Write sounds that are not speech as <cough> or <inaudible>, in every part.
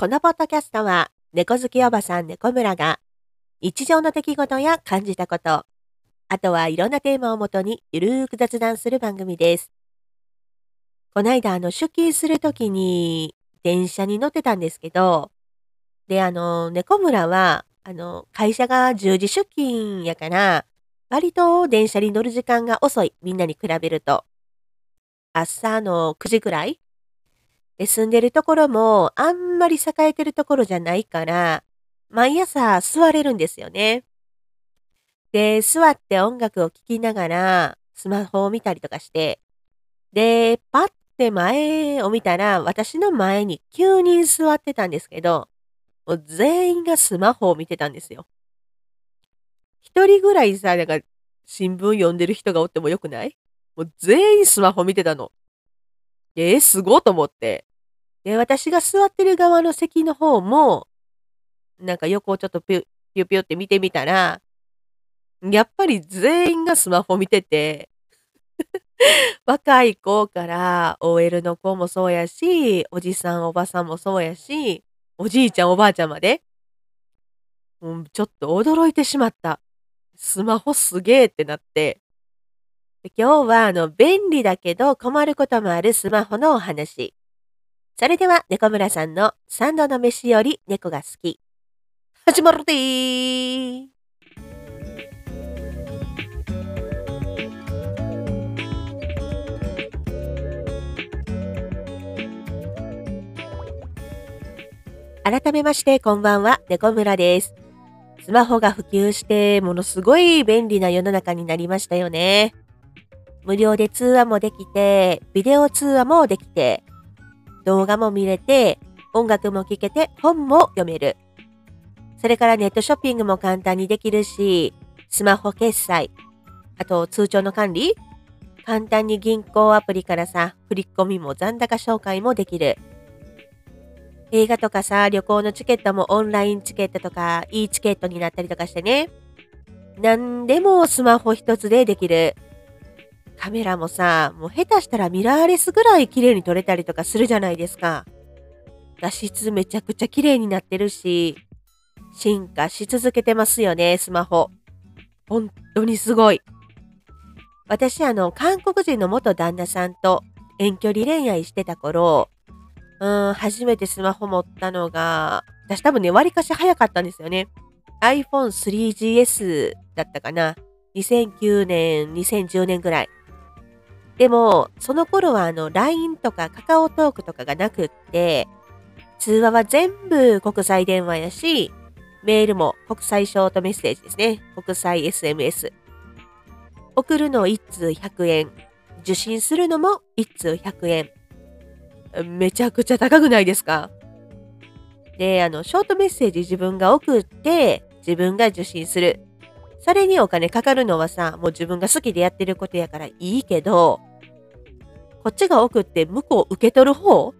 このポッドキャストは、猫好きおばさん猫村が、日常の出来事や感じたこと、あとはいろんなテーマをもとにゆるーく雑談する番組です。こないだあの出勤するときに電車に乗ってたんですけど、であの、猫村は、あの、会社が10時出勤やから、割と電車に乗る時間が遅い、みんなに比べると。朝の9時くらいで、住んでるところもあんまり栄えてるところじゃないから、毎朝座れるんですよね。で、座って音楽を聴きながら、スマホを見たりとかして、で、パッて前を見たら、私の前に9人座ってたんですけど、もう全員がスマホを見てたんですよ。一人ぐらいさ、なんか、新聞読んでる人がおってもよくない？もう全員スマホ見てたの。えー、すごいと思って。で、私が座ってる側の席の方も、なんか横をちょっとピュピュピュって見てみたら、やっぱり全員がスマホ見てて、<laughs> 若い子から OL の子もそうやし、おじさんおばさんもそうやし、おじいちゃんおばあちゃんまで、もうちょっと驚いてしまった。スマホすげえってなって。今日はあの便利だけど困ることもあるスマホのお話。それでは、猫村さんの三度の飯より猫が好き。始まるでー改めまして、こんばんは、猫村です。スマホが普及して、ものすごい便利な世の中になりましたよね。無料で通話もできて、ビデオ通話もできて、動画も見れて、音楽も聴けて、本も読める。それからネットショッピングも簡単にできるし、スマホ決済、あと通帳の管理、簡単に銀行アプリからさ、振り込みも残高紹介もできる。映画とかさ、旅行のチケットもオンラインチケットとか、いいチケットになったりとかしてね。何でもスマホ一つでできる。カメラもさ、もう下手したらミラーレスぐらい綺麗に撮れたりとかするじゃないですか。画質めちゃくちゃ綺麗になってるし、進化し続けてますよね、スマホ。本当にすごい。私、あの、韓国人の元旦那さんと遠距離恋愛してた頃、うん、初めてスマホ持ったのが、私多分ね、割かし早かったんですよね。iPhone3GS だったかな。2009年、2010年ぐらい。でも、その頃はあの、LINE とかカカオトークとかがなくって、通話は全部国際電話やし、メールも国際ショートメッセージですね。国際 SMS。送るの1通100円。受信するのも1通100円。めちゃくちゃ高くないですか？で、あの、ショートメッセージ自分が送って、自分が受信する。それにお金かかるのはさ、もう自分が好きでやってることやからいいけど、こっちが送って向こう受け取る方？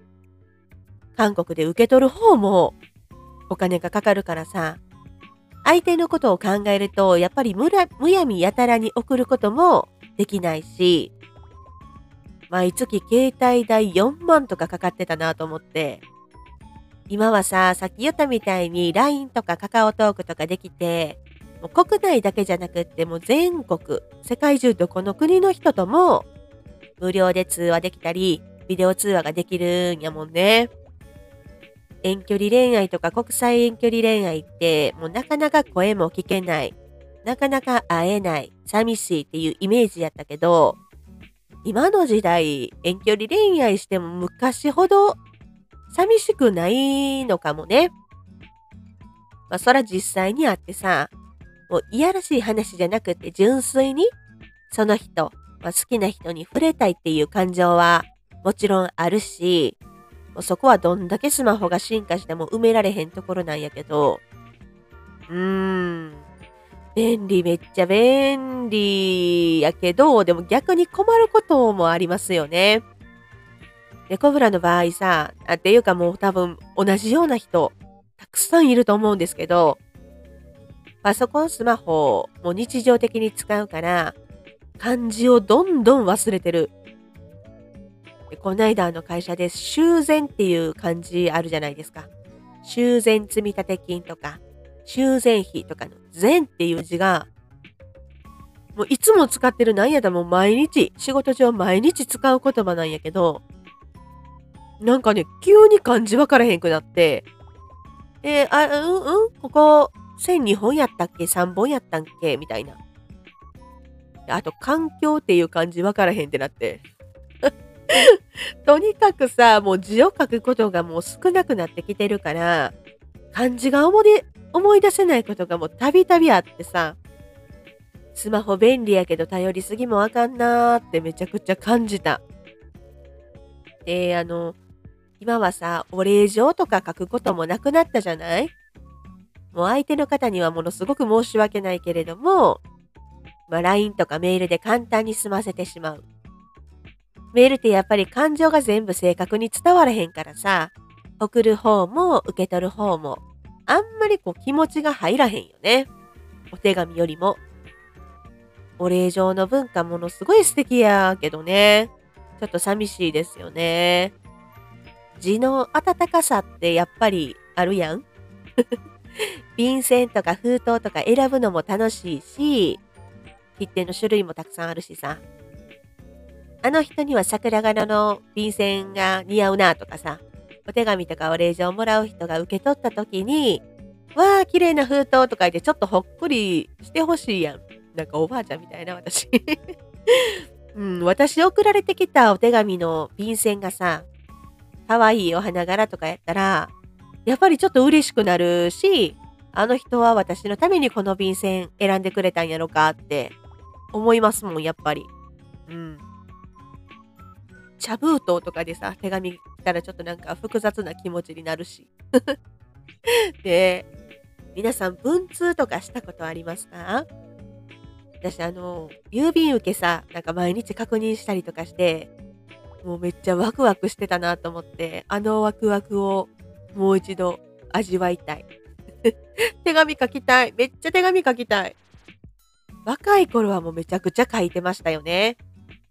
韓国で受け取る方もお金がかかるからさ、相手のことを考えると、やっぱりむらむやみやたらに送ることもできないし、毎月携帯代4万とかかかってたなと思って、今はさ、さっき言ったみたいに LINE とかカカオトークとかできて、もう国内だけじゃなくってもう全国、世界中どこの国の人とも無料で通話できたり、ビデオ通話ができるんやもんね。遠距離恋愛とか国際遠距離恋愛ってもうなかなか声も聞けない。なかなか会えない。寂しいっていうイメージやったけど、今の時代遠距離恋愛しても昔ほど寂しくないのかもね。まあそら実際に会ってさ、もういやらしい話じゃなくて純粋にその人、まあ、好きな人に触れたいっていう感情はもちろんあるし、もうそこはどんだけスマホが進化しても埋められへんところなんやけど、うーん、便利めっちゃ便利やけど、でも逆に困ることもありますよね。で、コブラの場合さ、あっていうかもう多分同じような人、たくさんいると思うんですけど、パソコン、スマホも日常的に使うから、漢字をどんどん忘れてる。この間の会社で修繕っていう漢字あるじゃないですか。修繕積立金とか、修繕費とかの善っていう字が、もういつも使ってるなんやだもう毎日、仕事上毎日使う言葉なんやけど、なんかね、急に漢字わからへんくなって、えー、あ、うんうん、ここ、線2本やったっけ ?3 本やったっけ？みたいな。あと、環境っていう漢字わからへんってなって。<laughs> とにかくさ、もう字を書くことがもう少なくなってきてるから、漢字が思い思い出せないことがもうたびたびあってさ、スマホ便利やけど頼りすぎもあかんなーってめちゃくちゃ感じた。で、あの、今はさ、お礼状とか書くこともなくなったじゃない？もう相手の方にはものすごく申し訳ないけれども、まあ、LINE とかメールで簡単に済ませてしまう。メールってやっぱり感情が全部正確に伝わらへんからさ、送る方も受け取る方も、あんまりこう気持ちが入らへんよね。お手紙よりも。お礼状の文化ものすごい素敵やけどね。ちょっと寂しいですよね。字の温かさってやっぱりあるやん <laughs> 便箋とか封筒とか選ぶのも楽しいし、切手の種類もたくさんあるしさ。あの人には桜柄の便箋が似合うなとかさ、お手紙とかお礼状をもらう人が受け取った時に、わあ、綺麗な封筒とか言ってちょっとほっこりしてほしいやん。なんかおばあちゃんみたいな私 <laughs> うん、私送られてきたお手紙の便箋がさ、可愛いお花柄とかやったら、やっぱりちょっと嬉しくなるし、あの人は私のためにこの便箋選んでくれたんやろかって思いますもん、やっぱり。うん。茶封筒とかでさ、手紙来たらちょっとなんか複雑な気持ちになるし。<laughs> で、皆さん文通とかしたことありますか？私あの、郵便受けさ、なんか毎日確認したりとかして、もうめっちゃワクワクしてたなと思って、あのワクワクをもう一度味わいたい。<laughs> 手紙書きたい。めっちゃ手紙書きたい。若い頃はもうめちゃくちゃ書いてましたよね。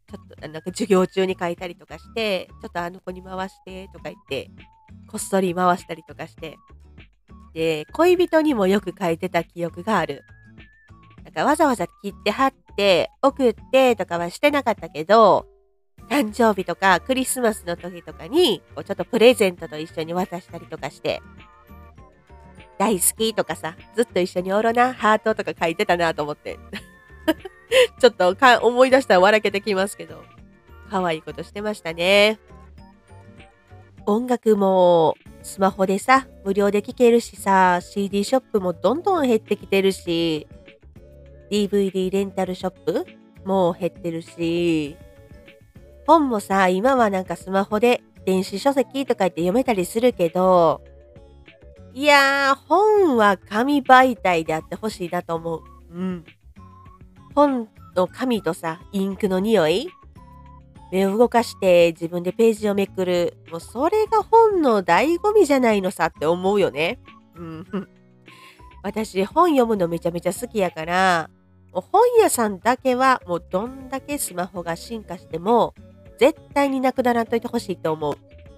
ちょっとなんか授業中に書いたりとかして、ちょっとあの子に回してとか言って、こっそり回したりとかして。で、恋人にもよく書いてた記憶がある。なんかわざわざ切って貼って送ってとかはしてなかったけど、誕生日とかクリスマスの時とかに、こうちょっとプレゼントと一緒に渡したりとかして、大好きとかさ、ずっと一緒におろな、ハートとか書いてたなと思って。<laughs> ちょっとか思い出したら笑けてきますけど、可愛いことしてましたね。音楽もスマホでさ、無料で聴けるしさ、CD ショップもどんどん減ってきてるし、DVD レンタルショップも減ってるし、本もさ、今はなんかスマホで電子書籍とか言って読めたりするけど、いやー、本は紙媒体であってほしいなと思う。うん。本の紙とさ、インクの匂い目を動かして自分でページをめくる。もうそれが本の醍醐味じゃないのさって思うよね。うん。<laughs> 私本読むのめちゃめちゃ好きやから、もう本屋さんだけはもうどんだけスマホが進化しても絶対になくならんといてほしいと思う。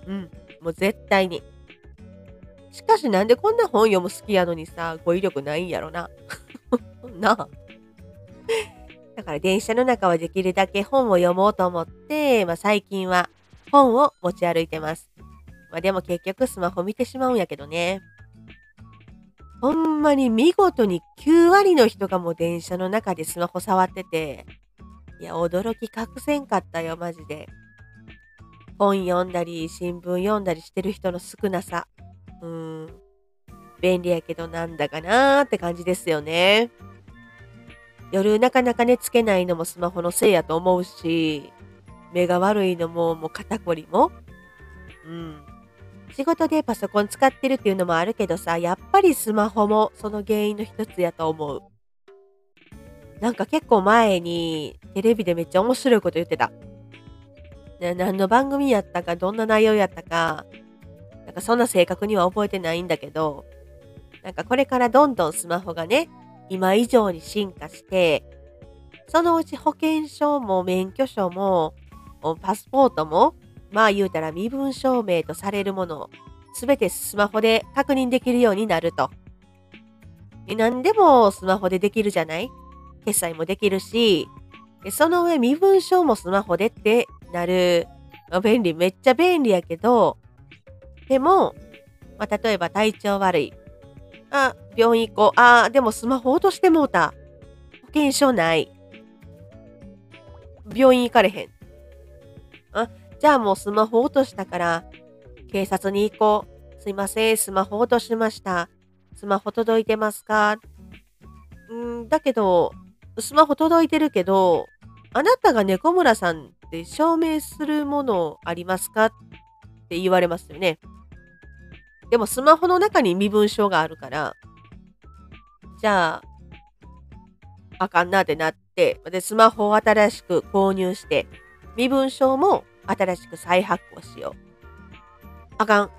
うん。もう絶対に。しかしなんでこんな本読む好きやのにさ、語彙力ないんやろな。<laughs> なあ。だから電車の中はできるだけ本を読もうと思って、まあ、最近は本を持ち歩いてます。まあ、でも結局スマホ見てしまうんやけどね。ほんまに見事に9割の人がもう電車の中でスマホ触ってて、いや、驚き隠せんかったよ、マジで。本読んだり、新聞読んだりしてる人の少なさ。うん。便利やけどなんだかなーって感じですよね。夜なかなか寝つけないのもスマホのせいやと思うし、目が悪いのももう肩こりも。うん。仕事でパソコン使ってるっていうのもあるけどさ、やっぱりスマホもその原因の一つやと思う。なんか結構前にテレビでめっちゃ面白いこと言ってた。何の番組やったか、どんな内容やったか、なんかそんな正確には覚えてないんだけど、なんかこれからどんどんスマホがね、今以上に進化して、そのうち保険証も免許証もパスポートも、まあ言うたら身分証明とされるものすべてスマホで確認できるようになると。何でもスマホでできるじゃない？決済もできるし、その上身分証もスマホでってなる。便利、めっちゃ便利やけど、でも、まあ、例えば体調悪い。あ、病院行こう。あ、でもスマホ落としてもうた。保険証ない。病院行かれへん。あ、じゃあもうスマホ落としたから、警察に行こう。すいません、スマホ落としました。スマホ届いてますか？んだけど、スマホ届いてるけど、あなたが猫村さんって証明するものありますか？って言われますよね。でもスマホの中に身分証があるから、じゃあ、あかんなってなって、で、スマホを新しく購入して、身分証も新しく再発行しよう。あかん。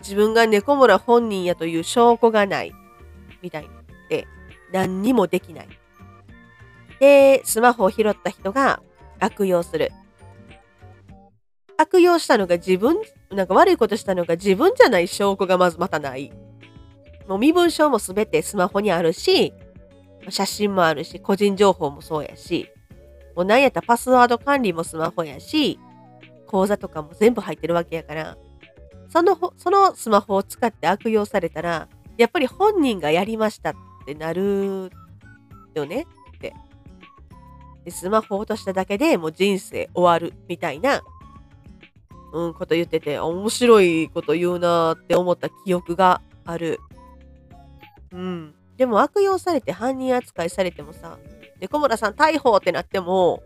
自分が猫村本人やという証拠がない。みたいになって、何にもできない。で、スマホを拾った人が悪用する。悪用したのが自分、なんか悪いことしたのが自分じゃない証拠がまずまたない。もう身分証もすべてスマホにあるし、写真もあるし、個人情報もそうやし、もう何やったらパスワード管理もスマホやし、口座とかも全部入ってるわけやから、その、そのスマホを使って悪用されたら、やっぱり本人がやりましたってなるよねって。で、スマホ落としただけでもう人生終わるみたいな、うん、こと言ってて、面白いこと言うなって思った記憶がある。うん。でも悪用されて犯人扱いされてもさ、猫村さん逮捕ってなっても、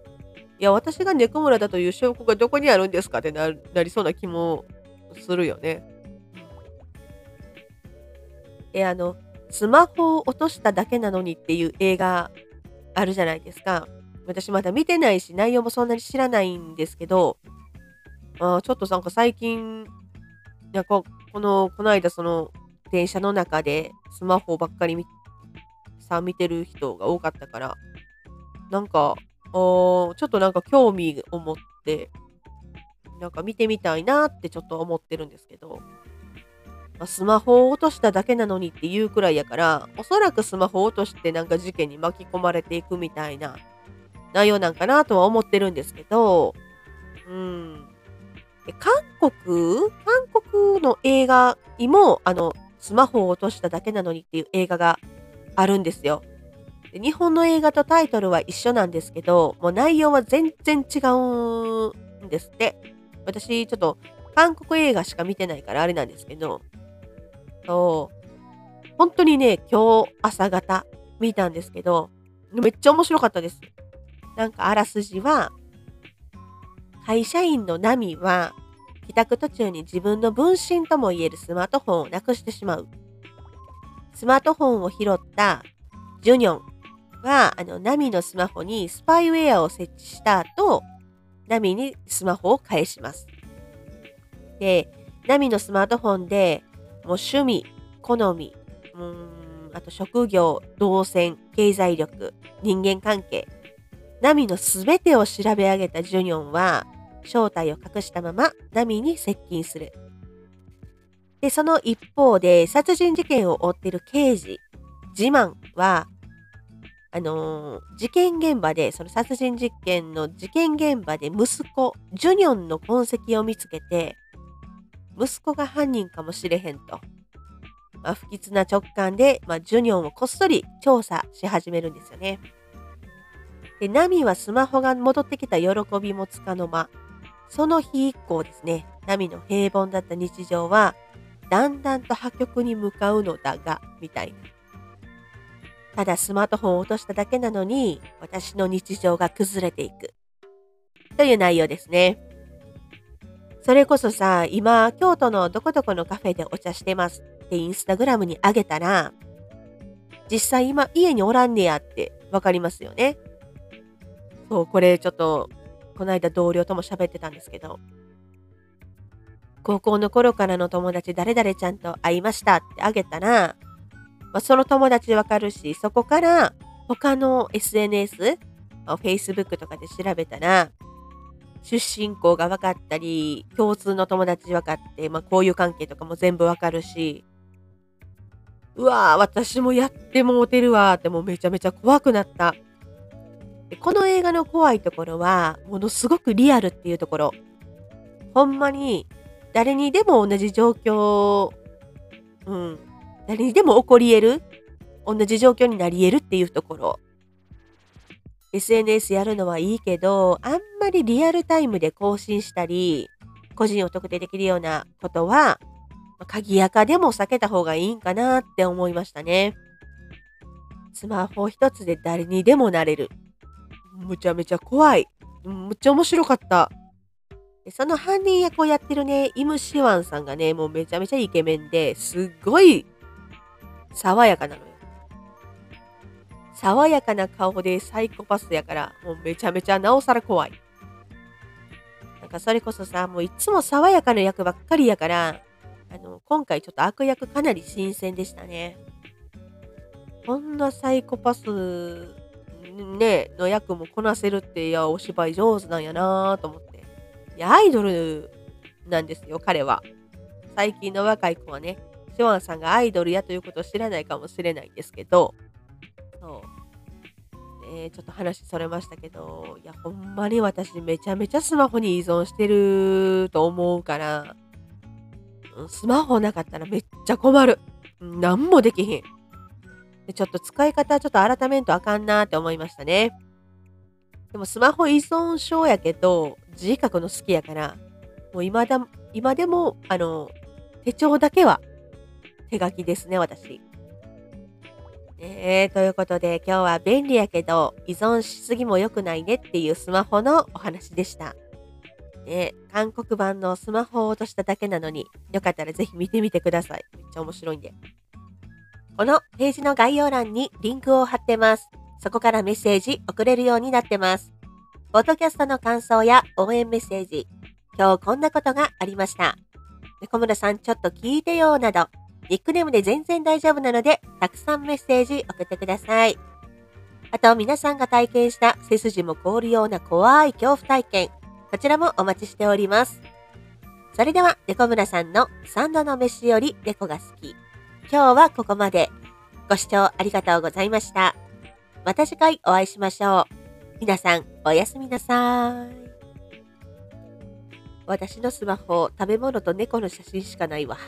いや、私が猫村だという証拠がどこにあるんですかってなりそうな気もするよね。え、あの、スマホを落としただけなのにっていう映画あるじゃないですか。私まだ見てないし、内容もそんなに知らないんですけど、あちょっとなんか最近、なんかこの、この間その電車の中でスマホばっかり見さ見てる人が多かったから、なんか、ちょっとなんか興味を持ってなんか見てみたいなってちょっと思ってるんですけど、まあ、スマホを落としただけなのにっていうくらいやから、おそらくスマホを落としてなんか事件に巻き込まれていくみたいな内容なんかなとは思ってるんですけど、うん。韓国韓国の映画にも、あの、スマホを落としただけなのにっていう映画があるんですよ。で日本の映画とタイトルは一緒なんですけど、もう内容は全然違うんですって。私、ちょっと韓国映画しか見てないからあれなんですけど、そう、本当にね、今日朝方見たんですけど、めっちゃ面白かったです。なんかあらすじは、会社員のナミは、帰宅途中に自分の分身ともいえるスマートフォンをなくしてしまう。スマートフォンを拾ったジュニョンは、あの、ナミのスマホにスパイウェアを設置した後、ナミにスマホを返します。で、ナミのスマートフォンで、もう趣味、好み、うん、あと職業、動線、経済力、人間関係、ナミのすべてを調べ上げたジュニョンは、正体を隠したままナミに接近する。で、その一方で、殺人事件を追ってる刑事、ジマンは、あのー、事件現場で、その殺人実験の事件現場で息子、ジュニョンの痕跡を見つけて、息子が犯人かもしれへんと。まあ、不吉な直感で、まあ、ジュニョンをこっそり調査し始めるんですよね。で、ナミはスマホが戻ってきた喜びもつかの間。その日以降ですね、ナミの平凡だった日常は、だんだんと破局に向かうのだが、みたいな。ただスマートフォンを落としただけなのに、私の日常が崩れていく。という内容ですね。それこそさ、今、京都のどこどこのカフェでお茶してますってインスタグラムにあげたら、実際今家におらんねやってわかりますよね。そう、これちょっと、この間同僚とも喋ってたんですけど、高校の頃からの友達誰々ちゃんと会いましたってあげたら、まあ、その友達わかるし、そこから他の SNS、Facebook とかで調べたら、出身校が分かったり、共通の友達分かって、まあ、交友関係とかも全部分かるし、うわー、私もやってもうてるわーってもうめちゃめちゃ怖くなった。でこの映画の怖いところは、ものすごくリアルっていうところ。ほんまに、誰にでも同じ状況、うん、誰にでも起こり得る、同じ状況になり得るっていうところ。SNS やるのはいいけど、あんまりリアルタイムで更新したり、個人を特定できるようなことは、鍵垢でも避けた方がいいんかなって思いましたね。スマホ一つで誰にでもなれる。むちゃめちゃ怖い。むっちゃ面白かった。その犯人役をやってるね、イム・シワンさんがね、もうめちゃめちゃイケメンで、すっごい爽やかなのよ。爽やかな顔でサイコパスやから、もうめちゃめちゃなおさら怖い。なんかそれこそさ、もういつも爽やかな役ばっかりやから、あの、今回ちょっと悪役かなり新鮮でしたね。こんなサイコパス、ね、の役もこなせるって、いや、お芝居上手なんやなと思って。いや、アイドルなんですよ、彼は。最近の若い子はね、ショアンさんがアイドルやということを知らないかもしれないんですけど、そう。ね、ちょっと話それましたけど、いや、ほんまに私めちゃめちゃスマホに依存してると思うから、スマホなかったらめっちゃ困る。何もできへん。でちょっと使い方ちょっと改めんとあかんなって思いましたね。でもスマホ依存症やけど、字書くの好きやから、もう今だ、今でも、あの、手帳だけは手書きですね、私。え、ということで今日は便利やけど依存しすぎも良くないねっていうスマホのお話でした。ね、韓国版のスマホを落としただけなのによかったらぜひ見てみてください。めっちゃ面白いんで。このページの概要欄にリンクを貼ってます。そこからメッセージ送れるようになってます。ポッドキャストの感想や応援メッセージ、今日こんなことがありました。猫村さんちょっと聞いてよなど、ニックネームで全然大丈夫なので、たくさんメッセージ送ってください。あと、皆さんが体験した背筋も凍るような怖い恐怖体験、こちらもお待ちしております。それでは、猫村さんの3度の飯より猫が好き。今日はここまで。ご視聴ありがとうございました。また次回お会いしましょう。皆さん、おやすみなさい。私のスマホ、食べ物と猫の写真しかないわ。